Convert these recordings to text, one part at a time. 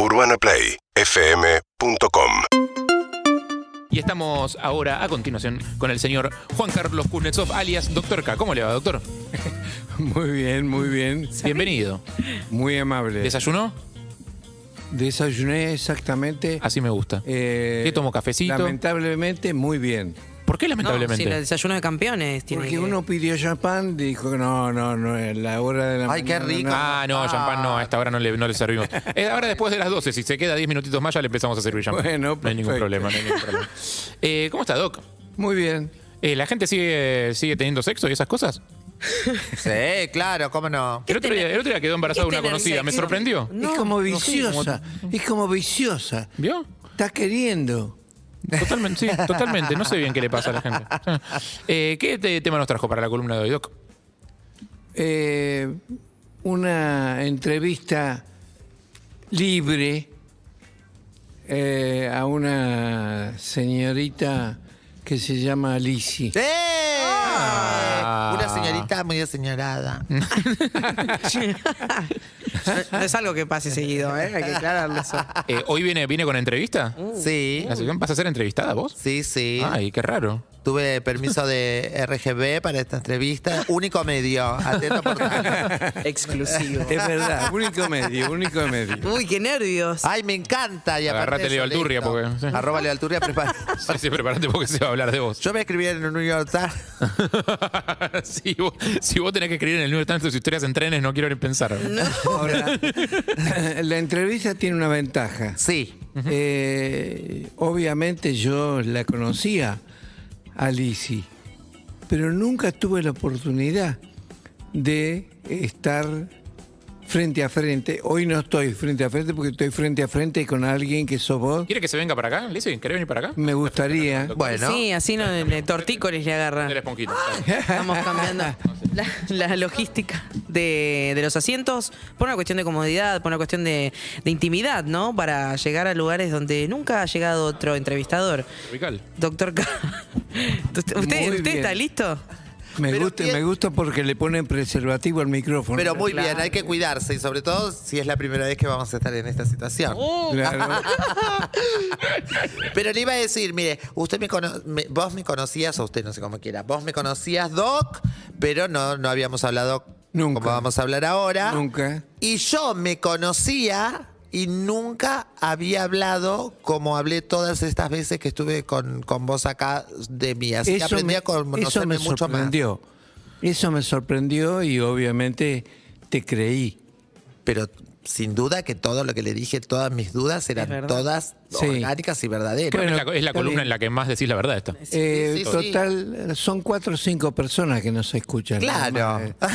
UrbanaPlayFM.com Y estamos ahora a continuación con el señor Juan Carlos Kuznetsov, alias Doctor K. ¿Cómo le va, doctor? Muy bien, muy bien. Bienvenido. Muy amable. ¿Desayunó? Desayuné exactamente. Así me gusta. eh, ¿Qué tomó, cafecito? Lamentablemente, muy bien. ¿Por qué No, lamentablemente? si el desayuno de campeones tiene Porque que- uno pidió champán, dijo que no, no, no, es la hora de la Ay, qué rico. no. Ah, no, champán no, a esta hora no le, no le servimos. Eh, ahora después de las 12, si se queda 10 minutitos más, ya le empezamos a servir champán. Bueno, no hay ningún problema, no hay ningún problema. Eh, ¿Cómo está, Doc? Muy bien. Eh, ¿La gente sigue, sigue teniendo sexo y esas cosas? Sí, claro, cómo no. El otro, día, el otro día quedó embarazada ¿Qué una conocida, me sorprendió. No, es como no viciosa. Es como viciosa. ¿Vio? Está queriendo. Totalmente, sí, totalmente. No sé bien qué le pasa a la gente. Eh, ¿Qué te- tema nos trajo para la columna de hoy, Doc? Eh, una entrevista libre eh, a una señorita que se llama Lizzie. ¡Eh! Ah. Una señorita muy aseñorada. No es algo que pase seguido, ¿eh? Hay que aclararlo eso. Eh, ¿Hoy viene, viene con entrevista? Sí, ¿La sección ¿Vas a ser entrevistada vos? sí, sí. Ay, qué raro. Tuve permiso de RGB para esta entrevista. Único medio. Atento por Exclusivo. Es verdad, único medio, único medio. Uy, qué nervios. Ay, me encanta. Y Agarrate Leo. Alturria, porque- sí. Arroba Leo Alturria, prepara. Sí, sí, prepárate porque se va a hablar de vos. Yo me escribí en el New York Times. si, vos, si vos tenés que escribir en el New York Times tus historias en trenes, no quiero ni pensar. Ahora, la entrevista tiene una ventaja. Sí. Eh, obviamente yo la conocía a pero nunca tuve la oportunidad de estar frente a frente. Hoy no estoy frente a frente porque estoy frente a frente con alguien que sos vos. ¿Quiere que se venga para acá? Lizzie, ¿querés venir para acá? Me gustaría. Bueno. Sí, así no le tortícolis le agarra. Del esponjito. Estamos cambiando la, la logística de, de los asientos por una cuestión de comodidad, por una cuestión de, de intimidad, ¿no? Para llegar a lugares donde nunca ha llegado otro entrevistador. Tropical. Doctor K. ¿Usted, usted bien. está listo? Me Pero gusta, me gusta porque le ponen preservativo al micrófono. Pero muy Claro. bien, hay que cuidarse y sobre todo si es la primera vez que vamos a estar en esta situación. Claro. Pero le iba a decir, mire, usted me, cono- me- vos me conocías, o usted no sé cómo quiera, vos me conocías, Doc, pero no, no habíamos hablado Nunca. como vamos a hablar ahora. Nunca. Y yo me conocía y nunca había hablado como hablé todas estas veces que estuve con, con vos acá de mí. Así que aprendí a eso conocerme me mucho más. sorprendió. Eso me sorprendió y obviamente te creí. Pero sin duda que todo lo que le dije, todas mis dudas eran todas Sí. orgánicas y verdaderas. Creo que Bueno, es la, es la está columna en la que más decís la verdad esta. Eh, sí, sí. total, son cuatro o cinco personas que nos escuchan. Claro. más.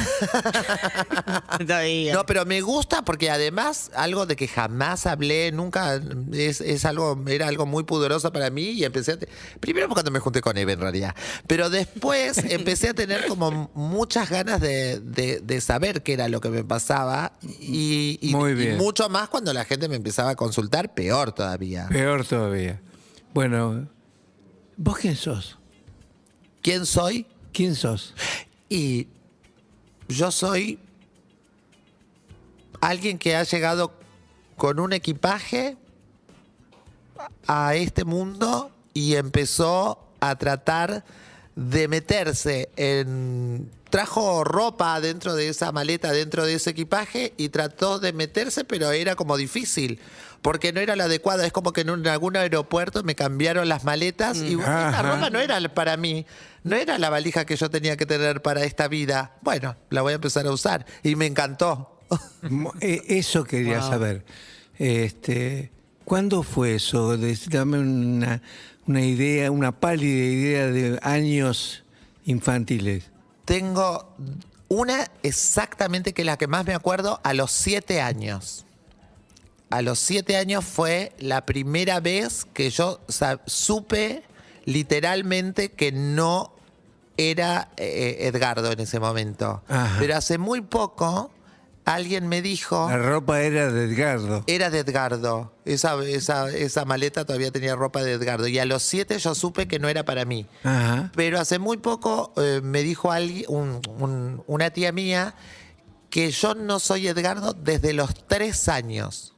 No, pero me gusta porque además algo de que jamás hablé, nunca es, es algo, era algo muy pudoroso para mí y empecé a te- primero cuando me junté con Eve en realidad, pero después empecé a tener como muchas ganas de, de- de saber qué era lo que me pasaba y, y- Muy y bien. mucho más cuando la gente me empezaba a consultar, peor todavía. Peor todavía. Bueno, ¿vos quién sos? ¿Quién soy? ¿Quién sos? Y yo soy alguien que ha llegado con un equipaje a este mundo y empezó a tratar de meterse en... Trajo ropa dentro de esa maleta, dentro de ese equipaje y trató de meterse, pero era como difícil, porque no era la adecuada. Es como que en, un- algún aeropuerto me cambiaron las maletas y esta Ajá. ropa no era para mí, no era la valija que yo tenía que tener para esta vida. Bueno, la voy a empezar a usar y me encantó. Eh, Eso quería saber. Este, ¿Cuándo fue eso? Dame una, una idea, una pálida idea de años infantiles. Tengo una exactamente que es la que más me acuerdo a los siete años. A los siete años fue la primera vez que yo supe literalmente que no era eh, Edgardo en ese momento. Ajá. Pero hace muy poco alguien me dijo... La ropa era de Edgardo. Era de Edgardo. Esa, esa, esa maleta todavía tenía ropa de Edgardo. Y a los siete yo supe que no era para mí. Ajá. Pero hace muy poco eh, me dijo alguien, un- un- una tía mía que yo no soy Edgardo desde los tres años.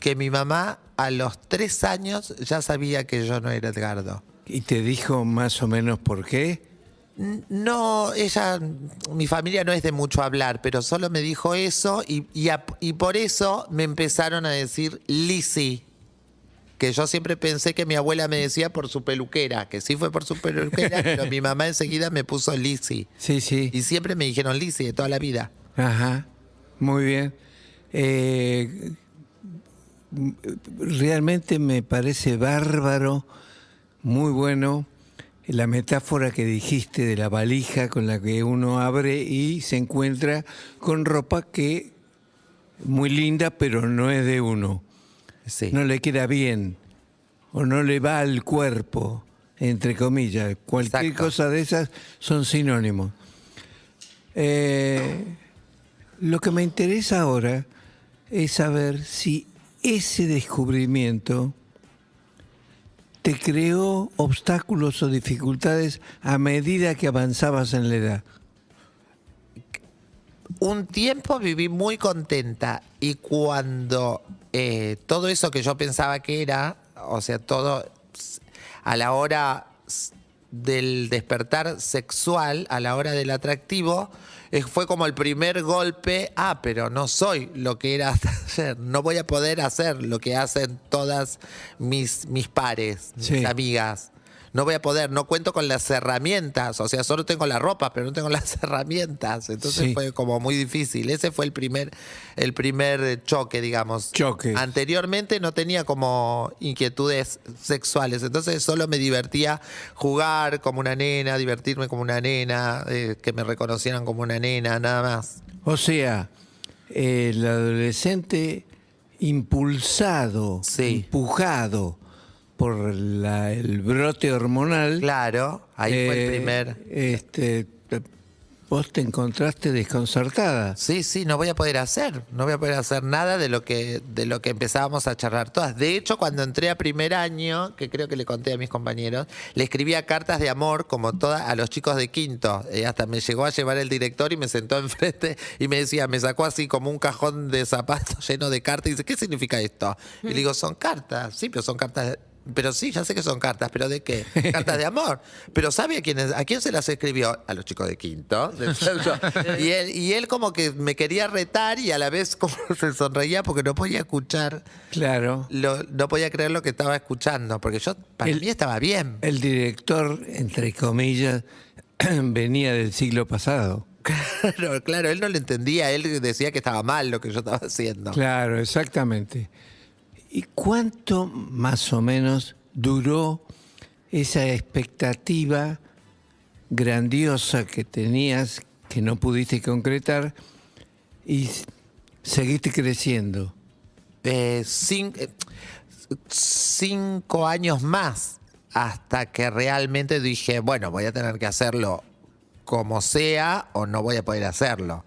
que mi mamá a los tres años ya sabía que yo no era Edgardo. ¿Y te dijo más o menos por qué? No, ella, mi familia no es de mucho hablar, pero solo me dijo eso y, y, a- y por eso me empezaron a decir Lizzie. Que yo siempre pensé que mi abuela me decía por su peluquera, que sí fue por su peluquera, pero mi mamá enseguida me puso Lizzie. Sí, sí. Y siempre me dijeron Lizzie de toda la vida. Ajá, muy bien. Eh, realmente me parece bárbaro, muy bueno, la metáfora que dijiste de la valija con la que uno abre y se encuentra con ropa que muy linda, pero no es de uno. Sí. No le queda bien o no le va al cuerpo, entre comillas. Cualquier Exacto. cosa de esas son sinónimos. Eh, lo que me interesa ahora es saber si ese descubrimiento te creó obstáculos o dificultades a medida que avanzabas en la edad. un tiempo viví muy contenta y cuando eh, todo eso que yo pensaba que era, o sea, todo a la hora del despertar sexual, a la hora del atractivo, fue como el primer golpe, ah, pero no soy lo que era hasta ayer, no voy a poder hacer lo que hacen todas mis, mis pares, mis Sí. amigas. No voy a poder, no cuento con las herramientas, o sea, solo tengo la ropa, pero no tengo las herramientas. Entonces Sí. fue como muy difícil. Ese fue el primer, el primer choque, digamos. Choque. Anteriormente no tenía como inquietudes sexuales, entonces solo me divertía jugar como una nena, divertirme como una nena, eh, que me reconocieran como una nena, nada más. O sea, el adolescente impulsado, Sí. empujado por la- el brote hormonal. Claro, ahí fue el eh, primer. Este, te- vos te encontraste desconcertada. Sí, sí, no voy a poder hacer, no voy a poder hacer nada de lo que de lo que empezábamos a charlar todas. De hecho, cuando entré a primer año, que creo que le conté a mis compañeros, le escribía cartas de amor como todas a los chicos de quinto. Eh, hasta me llegó a llevar el director y me sentó enfrente y me decía, me sacó así como un cajón de zapatos lleno de cartas y dice, ¿qué significa esto? Y le digo, son cartas, sí, pero son cartas de- pero sí, ya sé que son cartas, pero ¿de qué? Cartas de amor. Pero ¿sabe a quién, a quién se las escribió? A los chicos de quinto. y, él, y él como que me quería retar y a la vez como se sonreía porque no podía escuchar, Claro. lo- no podía creer lo que estaba escuchando, porque yo, para El- mí estaba bien. El director, entre comillas, venía del siglo pasado. Claro, claro, él no lo entendía, él decía que estaba mal lo que yo estaba haciendo. Claro, exactamente. ¿Y cuánto más o menos duró esa expectativa grandiosa que tenías, que no pudiste concretar, y seguiste creciendo? eh, cin- eh, cinco años más hasta que realmente dije, bueno, voy a tener que hacerlo como sea o no voy a poder hacerlo.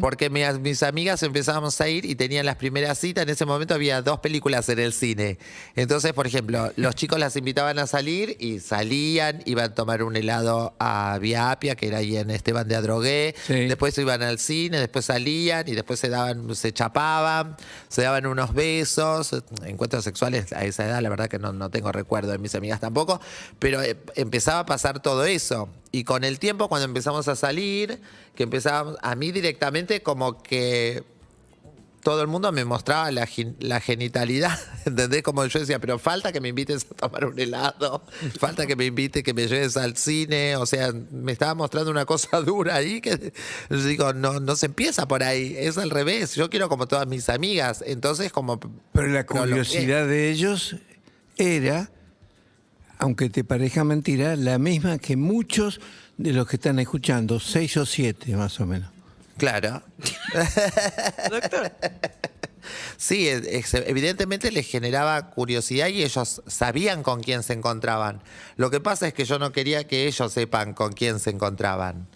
Porque mi- mis amigas empezábamos a ir y tenían las primeras citas. En ese momento había dos películas en el cine. Entonces, por ejemplo, los chicos las invitaban a salir y salían, iban a tomar un helado a Vía Apia, que era ahí en Esteban de Adrogué. Sí. Después iban al cine, después salían y después se daban, se chapaban, se daban unos besos, encuentros sexuales a esa edad, la verdad que no, no tengo recuerdo de mis amigas tampoco, pero eh, empezaba a pasar todo eso. Y con el tiempo, cuando empezamos a salir, que empezábamos, a mí directamente como que todo el mundo me mostraba la, genitalidad, ¿entendés? Como yo decía, pero falta que me invites a tomar un helado, falta que me invite, que me lleves al cine, o sea, me estaba mostrando una cosa dura ahí que yo digo, no, no se empieza por ahí, es al revés, yo quiero como todas mis amigas, entonces como... Pero la curiosidad de ellos era, aunque te parezca mentira, la misma que muchos de los que están escuchando, seis o siete más o menos. Claro. Doctor. Sí, evidentemente les generaba curiosidad y ellos sabían con quién se encontraban. Lo que pasa es que yo no quería que ellos sepan con quién se encontraban.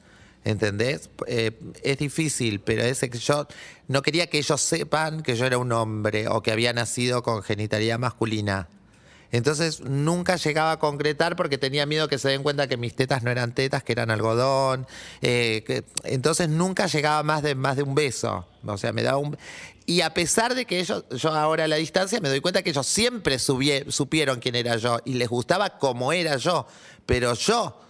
¿Entendés? Eh, es difícil, pero es que yo no quería que ellos sepan que yo era un hombre o que había nacido con genitalidad masculina. Entonces nunca llegaba a concretar porque tenía miedo que se den cuenta que mis tetas no eran tetas, que eran algodón. eh, que- entonces nunca llegaba más de, más de un beso. O sea, me daba un... Y a pesar de que ellos, yo ahora a la distancia me doy cuenta que ellos siempre subie- supieron quién era yo y les gustaba como era yo, pero yo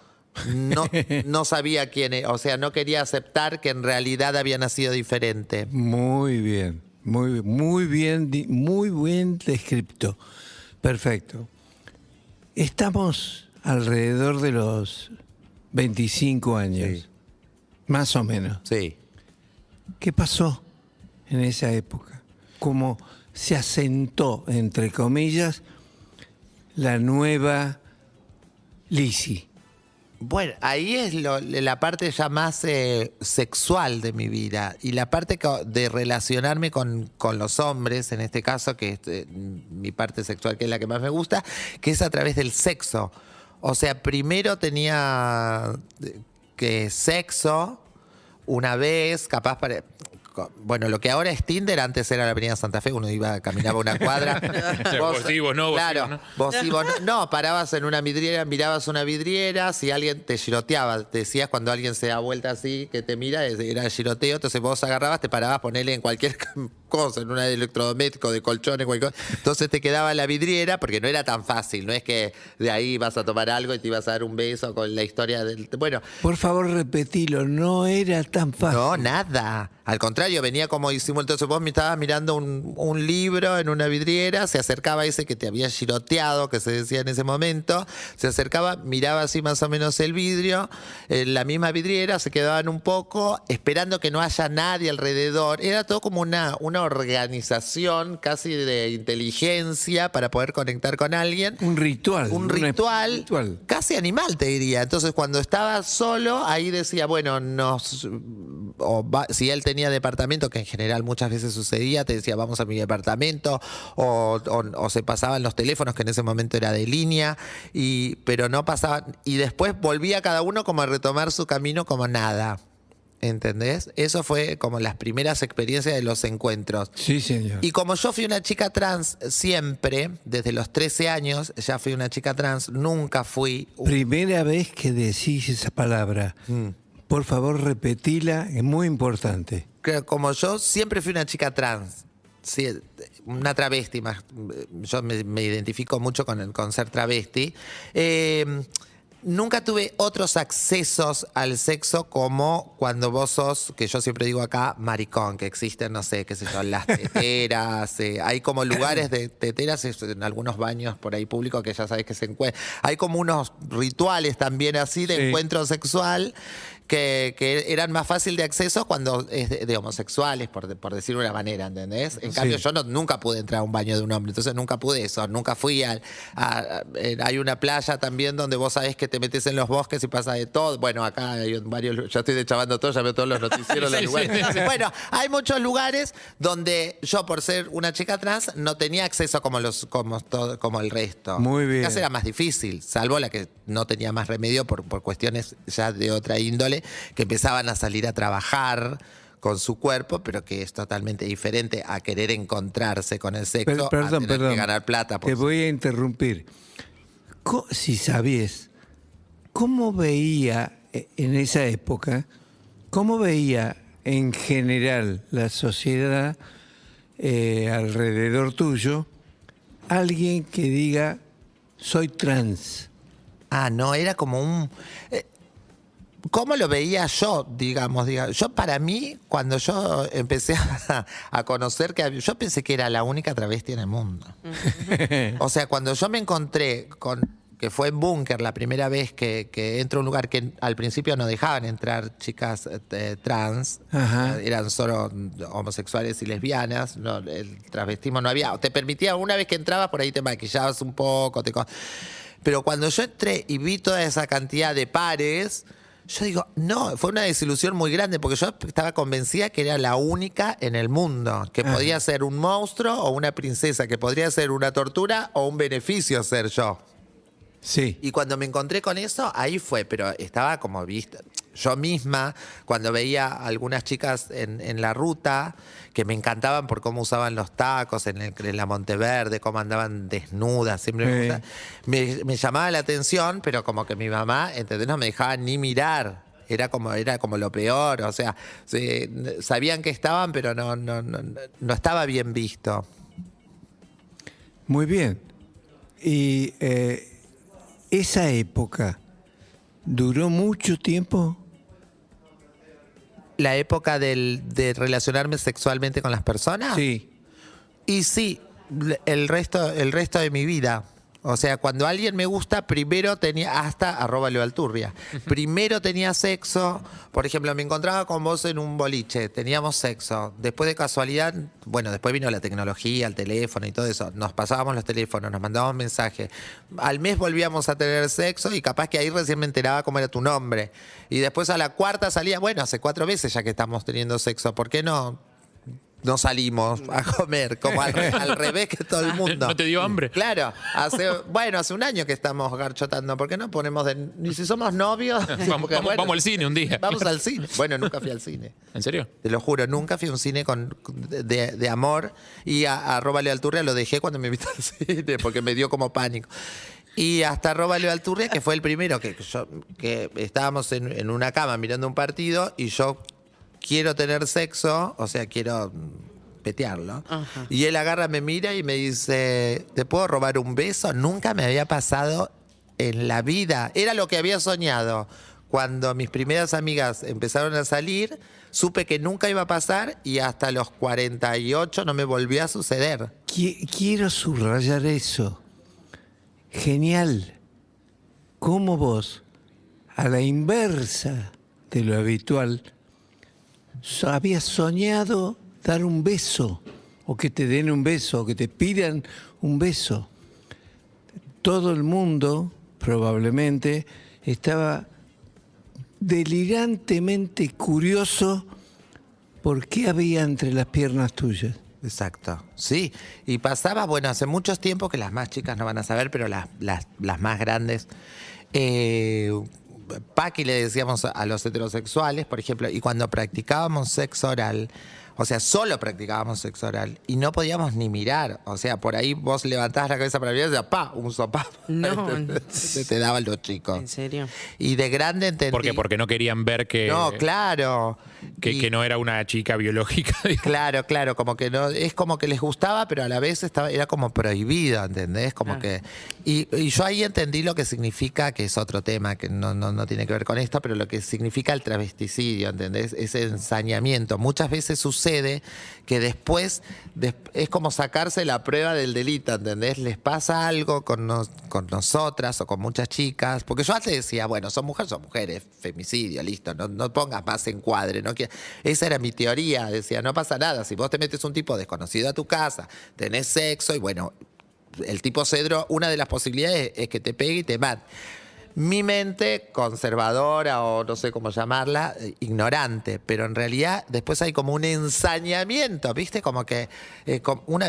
no, no sabía quién era, o sea, no quería aceptar que en realidad había nacido diferente. Muy bien, muy, muy bien, muy bien descripto. Perfecto. Estamos alrededor de los 25 años, Sí. más o menos. Sí. ¿Qué pasó en esa época? ¿Cómo se asentó, entre comillas, la nueva Lisi? Bueno, ahí es lo- la parte ya más eh, sexual de mi vida y la parte de relacionarme con, con los hombres, en este caso, que es eh, mi parte sexual, que es la que más me gusta, que es a través del sexo. O sea, primero tenía eh, que sexo una vez, capaz para... Bueno, lo que ahora es Tinder, antes era la Avenida Santa Fe, uno iba, caminaba una cuadra. Vos sí, vos no, vos claro, sí, vos no. Vos sí, vos no. No, parabas en una vidriera, mirabas una vidriera, si alguien te giroteaba, te decías cuando alguien se da vuelta así, que te mira, era giroteo, entonces vos agarrabas, te parabas, ponele en cualquier cosa, en una de electrodoméstico, de colchones, cualquier cosa. Entonces te quedaba la vidriera, porque no era tan fácil, no es que de ahí vas a tomar algo y te ibas a dar un beso con la historia del... Bueno, Por favor, repetilo, no era tan fácil. no, nada. Al contrario, venía como hicimos. Entonces vos me estabas mirando un, un libro en una vidriera, se acercaba ese que te había giroteado, que se decía en ese momento, se acercaba, miraba así más o menos el vidrio, en la misma vidriera, se quedaban un poco, esperando que no haya nadie alrededor. Era todo como una, una organización casi de inteligencia para poder conectar con alguien Un ritual. un ritual, ritual. casi animal, te diría. Entonces, cuando estaba solo, ahí decía, bueno, nos, o va- si él tenía departamento, que en general muchas veces sucedía, te decía, vamos a mi departamento, o, o- o se pasaban los teléfonos, que en ese momento era de línea, y, pero no pasaban. Y después volvía cada uno como a retomar su camino como nada. ¿Entendés? Eso fue como las primeras experiencias de los encuentros. Sí, señor. Y como yo fui una chica trans siempre, desde los 13 años, ya fui una chica trans, nunca fui. un- Primera vez que decís esa palabra. Mm. Por favor, repetila, es muy importante. Que Como yo siempre fui una chica trans. Sí, una travesti más. Yo me, me identifico mucho con, el- con ser travesti. Eh, nunca tuve otros accesos al sexo como cuando vos sos, que yo siempre digo acá, maricón, que existen, no sé, qué sé yo, las teteras. eh, hay como lugares de teteras en algunos baños por ahí públicos que ya sabes que se encuentran. Hay como unos rituales también así de Sí. encuentro sexual que, que eran más fácil de acceso cuando es de, de homosexuales, por, por decirlo de una manera, ¿entendés? En cambio, yo no, nunca pude entrar a un baño de un hombre, entonces nunca pude eso, nunca fui al... a- a- hay una playa también donde vos sabés que te metes en los bosques y pasa de todo. Bueno, acá hay varios... Ya estoy deschavando todo, ya veo todos los noticieros Sí, los lugares. sí. Bueno, hay muchos lugares donde yo, por ser una chica trans, no tenía acceso como, los, como, todo, como el resto. Muy bien. Casi era más difícil, salvo la que no tenía más remedio por, por cuestiones ya de otra índole, que empezaban a salir a trabajar con su cuerpo, pero que es totalmente diferente a querer encontrarse con el sexo, Per- a perdón, tener perdón. que ganar plata. por Te voy a interrumpir. Si sabías, ¿cómo veía eh, en esa época, cómo veía en general la sociedad eh, alrededor tuyo alguien que diga soy trans? Ah, no, era como un... eh, ¿Cómo lo veía yo, digamos? diga- Yo para mí, cuando yo empecé a, a conocer que yo pensé que era la única travesti en el mundo. O sea, cuando yo me encontré con que fue en Búnker la primera vez que, que entro a un lugar que al principio no dejaban entrar chicas eh, trans, Ajá. eran solo homosexuales y lesbianas, no, el travestismo no había. Te permitía, una vez que entrabas, por ahí te maquillabas un poco, te pero cuando yo entré y vi toda esa cantidad de pares, yo digo, no, fue una desilusión muy grande porque yo estaba convencida que era la única en el mundo, que Ajá. podía ser un monstruo o una princesa, que podría ser una tortura o un beneficio ser yo. Sí. Y cuando me encontré con eso, ahí fue, pero estaba como vista. Yo misma, cuando veía a algunas chicas en, en la ruta, que me encantaban por cómo usaban los tacos en, el- en la Monteverde, cómo andaban desnudas, siempre me, me, me llamaba la atención, pero como que mi mamá, ¿entendés? No me dejaba ni mirar. Era como, era como lo peor, o sea, se- sabían que estaban, pero no, no, no, no estaba bien visto. Muy bien. Y eh, esa época duró mucho tiempo. La época del, de relacionarme sexualmente con las personas. Sí. Y sí, el resto, el resto de mi vida. O sea, cuando alguien me gusta, primero tenía, hasta arroba Leo Alturria, primero tenía sexo, por ejemplo, me encontraba con vos en un boliche, teníamos sexo, después de casualidad, bueno, después vino la tecnología, el teléfono y todo eso, nos pasábamos los teléfonos, nos mandábamos mensajes, al mes volvíamos a tener sexo y capaz que ahí recién me enteraba cómo era tu nombre, y después a la cuarta salía, bueno, hace cuatro veces ya que estamos teniendo sexo, ¿por qué no? No salimos a comer, como al, re- al revés que todo el mundo. ¿No te dio hambre? Claro, hace, bueno, hace un año que estamos garchotando, ¿por qué no ponemos de, ni si somos novios? Vamos, Porque, vamos- vamos al cine un día. Vamos al cine. Bueno, nunca fui al cine. ¿En serio? Te lo juro, nunca fui a un cine con, de, de amor y a, a arroba Leo Alturria lo dejé cuando me invitó al cine porque me dio como pánico. Y hasta arroba Leo Alturria, que fue el primero que, yo, que estábamos en, en una cama mirando un partido y yo quiero tener sexo, o sea, quiero mm, petearlo. Y él agarra, me mira y me dice, ¿te puedo robar un beso? Nunca me había pasado en la vida. Era lo que había soñado. Cuando mis primeras amigas empezaron a salir, supe que nunca iba a pasar y hasta los 48 no me volvió a suceder. Qui- Quiero subrayar eso. Genial. Cómo vos, a la inversa de lo habitual, habías soñado dar un beso, o que te den un beso, o que te pidan un beso. Todo el mundo, probablemente, estaba delirantemente curioso por qué había entre las piernas tuyas. Exacto, sí. Y pasaba, bueno, hace muchos tiempos que las más chicas no van a saber, pero las, las, las más grandes. Eh, Paqui le decíamos a los heterosexuales, por ejemplo, y cuando practicábamos sexo oral, o sea, solo practicábamos sexo oral y no podíamos ni mirar. O sea, por ahí vos levantabas la cabeza para mirar y decías, pa, un sopapo. No. te, te daban los chicos. ¿En serio? Y de grande entendí. ¿Por qué? Porque no querían ver que, No, claro. Que, Y- que no era una chica biológica. digamos. Claro, claro, como que no, es como que les gustaba, pero a la vez estaba, era como prohibido, ¿entendés? Como Ah. que. Y, y yo ahí entendí lo que significa, que es otro tema que no, no, no tiene que ver con esto, pero lo que significa el travesticidio, ¿entendés? Ese ensañamiento. Muchas veces sucede que después des- es como sacarse la prueba del delito, ¿entendés? Les pasa algo con, nos- con nosotras o con muchas chicas, porque yo antes decía, bueno, son mujeres, son mujeres, femicidio, listo, no, no pongas más encuadre, Esa era mi teoría, decía, no pasa nada, si vos te metes un tipo desconocido a tu casa, tenés sexo y bueno, el tipo cedro, una de las posibilidades es que te pegue y te mate. Mi mente conservadora o no sé cómo llamarla, eh, ignorante, pero en realidad después hay como un ensañamiento, ¿viste? Como que eh,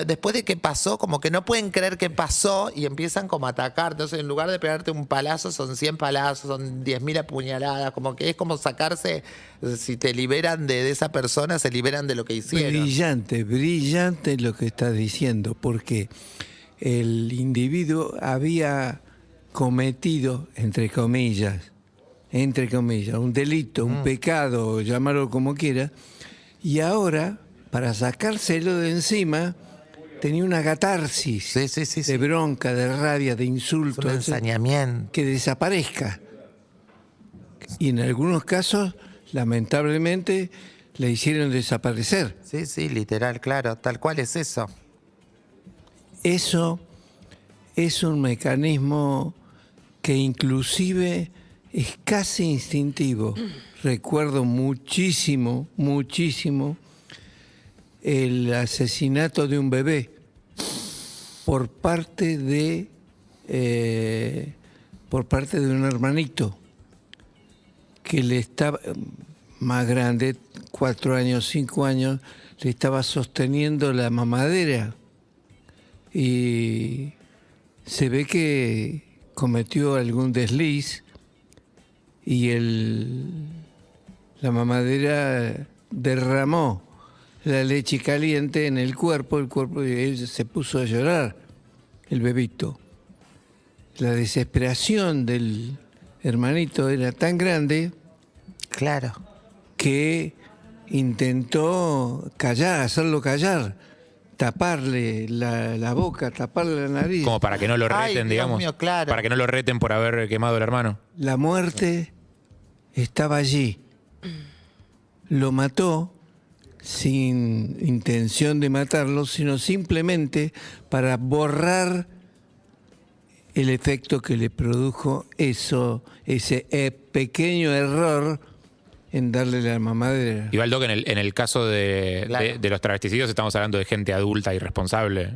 después de que pasó, como que no pueden creer que pasó y empiezan como a atacar. Entonces, en lugar de pegarte un palazo, son 100 palazos, son 10.000 apuñaladas, como que es como sacarse, eh, si te liberan de esa persona, se liberan de lo que hicieron. Brillante, brillante lo que estás diciendo, porque el individuo había cometido, entre comillas, entre comillas, un delito, un pecado, llamarlo como quiera, y ahora, para sacárselo de encima, tenía una catarsis Sí, sí, sí, sí. de bronca, de rabia, de insulto, un ensañamiento. que desaparezca. Y en algunos casos, lamentablemente, le hicieron desaparecer. Sí, sí, literal, claro, tal cual es eso. Eso es un mecanismo que inclusive es casi instintivo. Recuerdo muchísimo, muchísimo el asesinato de un bebé por parte de eh, por parte de un hermanito que le estaba más grande, cuatro años, cinco años, le estaba sosteniendo la mamadera y se ve que cometió algún desliz y el, la mamadera derramó la leche caliente en el cuerpo, el cuerpo y él se puso a llorar, el bebito. La desesperación del hermanito era tan grande Claro. que intentó callar, hacerlo callar, taparle la, la boca, taparle la nariz. Como para que no lo Ay, reten, Dios digamos. mío, claro. Para que no lo reten por haber quemado al hermano. La muerte estaba allí. Lo mató sin intención de matarlo, sino simplemente para borrar el efecto que le produjo eso, ese eh, pequeño error en darle la mamadera. Igual, Doc, en el, en el caso de, Claro. de- de los travesticidios estamos hablando de gente adulta y responsable.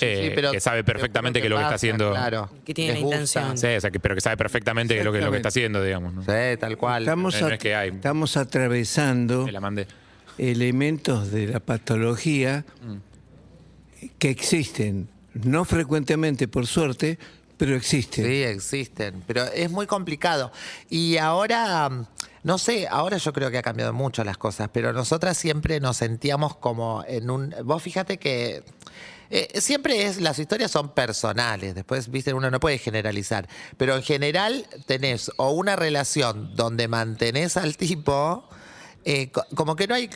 eh, Sí, pero que sabe perfectamente te que lo que está haciendo. Claro. Que tiene la intención. Sí, o sea, que- pero que sabe perfectamente que lo que, lo que está haciendo, digamos. ¿no? Sí, tal cual. Estamos, no a- es que hay. estamos atravesando Me la mandé. elementos de la patología que existen, no frecuentemente por suerte, pero existen. Sí, existen, pero es muy complicado. Y ahora, mm, no sé, ahora yo creo que ha cambiado mucho las cosas, pero nosotras siempre nos sentíamos como en un... Vos fíjate que eh, siempre es, las historias son personales, después, viste, uno no puede generalizar, pero en general tenés o una relación donde mantenés al tipo, eh, co- como que no hay...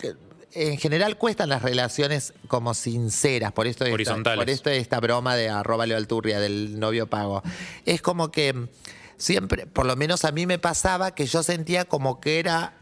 En general cuestan las relaciones como sinceras, por esto de esta- Horizontales. por esto esta broma de arroba Leo Alturria del novio pago. Es como que siempre, por lo menos a mí me pasaba que yo sentía como que era,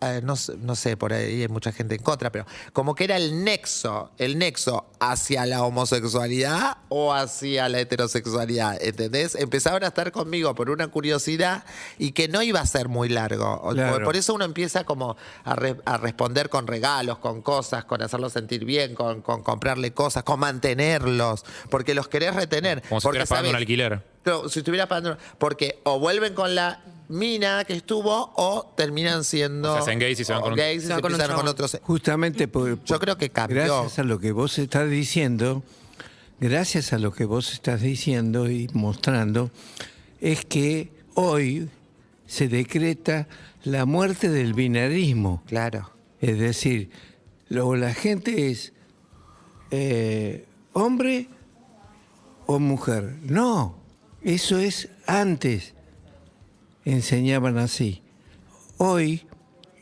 eh, no, sé- no sé, por ahí hay mucha gente en contra, pero como que era el nexo, el nexo hacia la homosexualidad o hacia la heterosexualidad, ¿entendés? Empezaron a estar conmigo por una curiosidad y que no iba a ser muy largo. Claro. Por eso uno empieza como a, re- a responder con regalos, con cosas, con hacerlos sentir bien, con, con comprarle cosas, con mantenerlos, porque los querés retener. Como si porque estuvieras pagando un alquiler. Si estuviera pagando. Porque o vuelven con la mina que estuvo o terminan siendo. O se hacen gays y se van con gays y se se van con otros. Justamente por, Yo creo que cambió. gracias a lo que vos estás diciendo, gracias a lo que vos estás diciendo y mostrando, es que hoy se decreta la muerte del binarismo. Claro. Es decir, luego la gente es eh, hombre o mujer. No, eso es antes. Enseñaban así. Hoy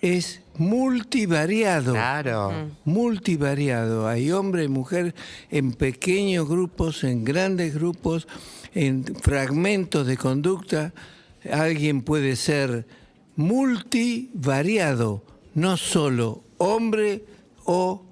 es multivariado. Claro. Multivariado. Hay hombre y mujer en pequeños grupos, en grandes grupos, en fragmentos de conducta. Alguien puede ser multivariado, no solo hombre o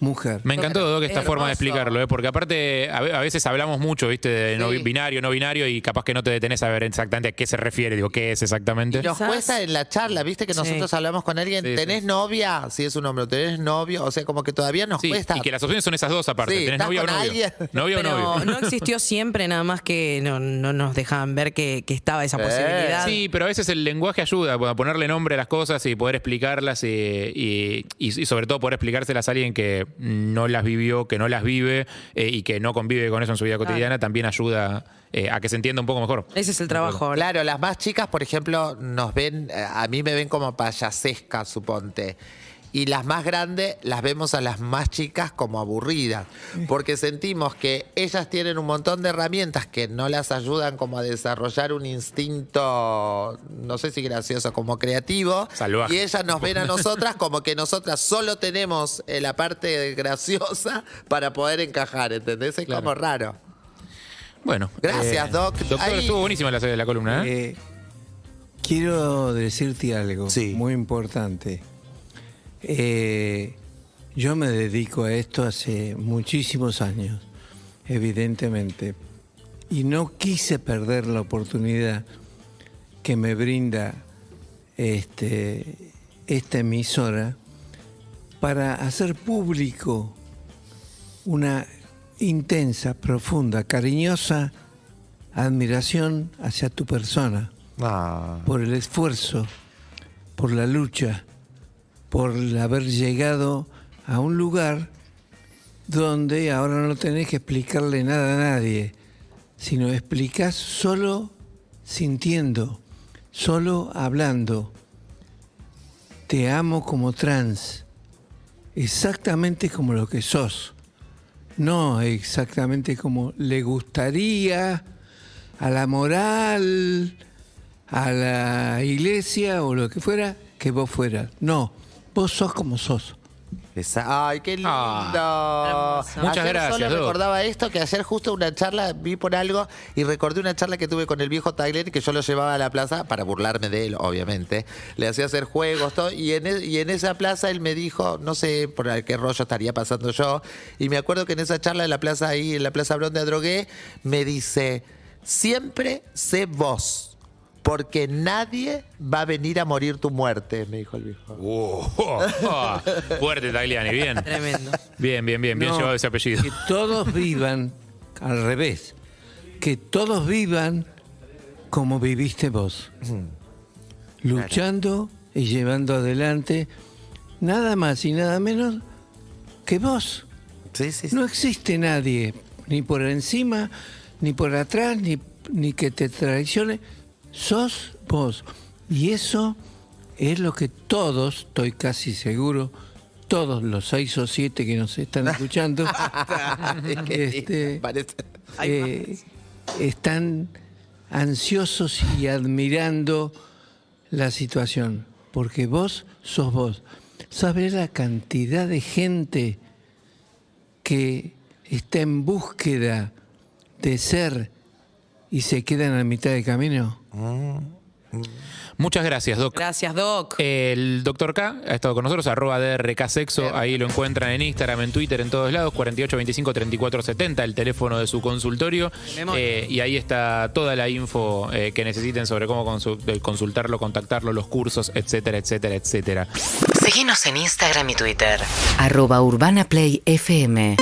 mujer. Me encantó, Doc, esta Hermoso. forma de explicarlo, ¿eh? porque aparte a ve- a veces hablamos mucho, ¿viste? De no Sí. binario, no binario, y capaz que no te detenés a ver exactamente a qué se refiere, digo, qué es exactamente. Y nos Quizás- cuesta en la charla, viste que Sí. nosotros hablamos con alguien, Sí, sí. ¿tenés novia? Si es un hombre, ¿tenés novio? O sea, como que todavía nos Sí, cuesta. y que las opciones son esas dos aparte. Sí, ¿Tenés ¿estás novia o con novio? alguien? Novia o Pero novio. no existió siempre, nada más que no, no nos dejaban ver que, que estaba esa Eh. posibilidad. Sí, pero a veces el lenguaje ayuda a ponerle nombre a las cosas y poder explicarlas y, y- y- y sobre todo poder explicárselas a alguien que no las vivió, que no las vive eh, y que no convive con eso en su vida cotidiana, también ayuda eh, a que se entienda un poco mejor. Ese es el trabajo. Claro, las más chicas, por ejemplo, nos ven, eh, a mí me ven como payasesca, suponte. Y las más grandes las vemos a las más chicas como aburridas, porque sentimos que ellas tienen un montón de herramientas que no las ayudan como a desarrollar un instinto, no sé si gracioso, como creativo. Salvaje. Y ellas nos ven a nosotras como que nosotras solo tenemos eh, la parte graciosa para poder encajar, ¿entendés? Es Claro. como raro. Bueno. Gracias, Doc. Doctor, Ahí- estuvo buenísima la, la columna, ¿eh? Eh, quiero decirte algo Sí. muy importante. Eh, yo me dedico a esto hace muchísimos años, evidentemente, y no quise perder la oportunidad que me brinda este, esta emisora para hacer público una intensa, profunda, cariñosa admiración hacia tu persona Ah. por el esfuerzo, por la lucha, por haber llegado a un lugar donde ahora no tenés que explicarle nada a nadie, sino explicás solo sintiendo, solo hablando. Te amo como trans, exactamente como lo que sos, no exactamente como le gustaría a la moral, a la iglesia o lo que fuera, que vos fueras. No, vos sos como sos. Esa- Ay, qué lindo. Hermoso. Muchas Ayer gracias, Solo Doc. recordaba esto, que ayer justo una charla, vi por algo y recordé una charla que tuve con el viejo Tyler que yo lo llevaba a la plaza para burlarme de él, obviamente. Le hacía hacer juegos, todo. Y en, e- y en esa plaza él me dijo, no sé por qué rollo estaría pasando yo. Y me acuerdo que en esa charla en la plaza ahí, en la Plaza Brón de Adrogué, me dice, siempre sé vos. Porque nadie va a venir a morir tu muerte, me dijo el viejo. Uh, oh, oh. Fuerte, Tagliani, bien. Tremendo. Bien, bien, bien, bien No, llevado ese apellido. Que todos vivan al revés. Que todos vivan como viviste vos. Luchando y llevando adelante nada más y nada menos que vos. Sí, sí, sí. No existe nadie, ni por encima, ni por atrás, ni, ni que te traicione. Sos vos. Y eso es lo que todos, estoy casi seguro, todos los seis o siete que nos están escuchando, este, eh, están ansiosos y admirando la situación. Porque vos sos vos. ¿Sabés la cantidad de gente que está en búsqueda de ser y se quedan a mitad de camino? Muchas gracias, Doc. Gracias, Doc. El doctor K ha estado con nosotros, arroba DRK Sexo, ahí lo encuentran en Instagram, en Twitter, en todos lados, 4825 3470, el teléfono de su consultorio. Eh, y ahí está toda la info eh, que necesiten sobre cómo consu- consultarlo, contactarlo, los cursos, etcétera, etcétera, etcétera. Seguinos en Instagram y Twitter. Arroba Urbana Play FM.